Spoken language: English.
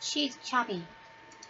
She's chubby.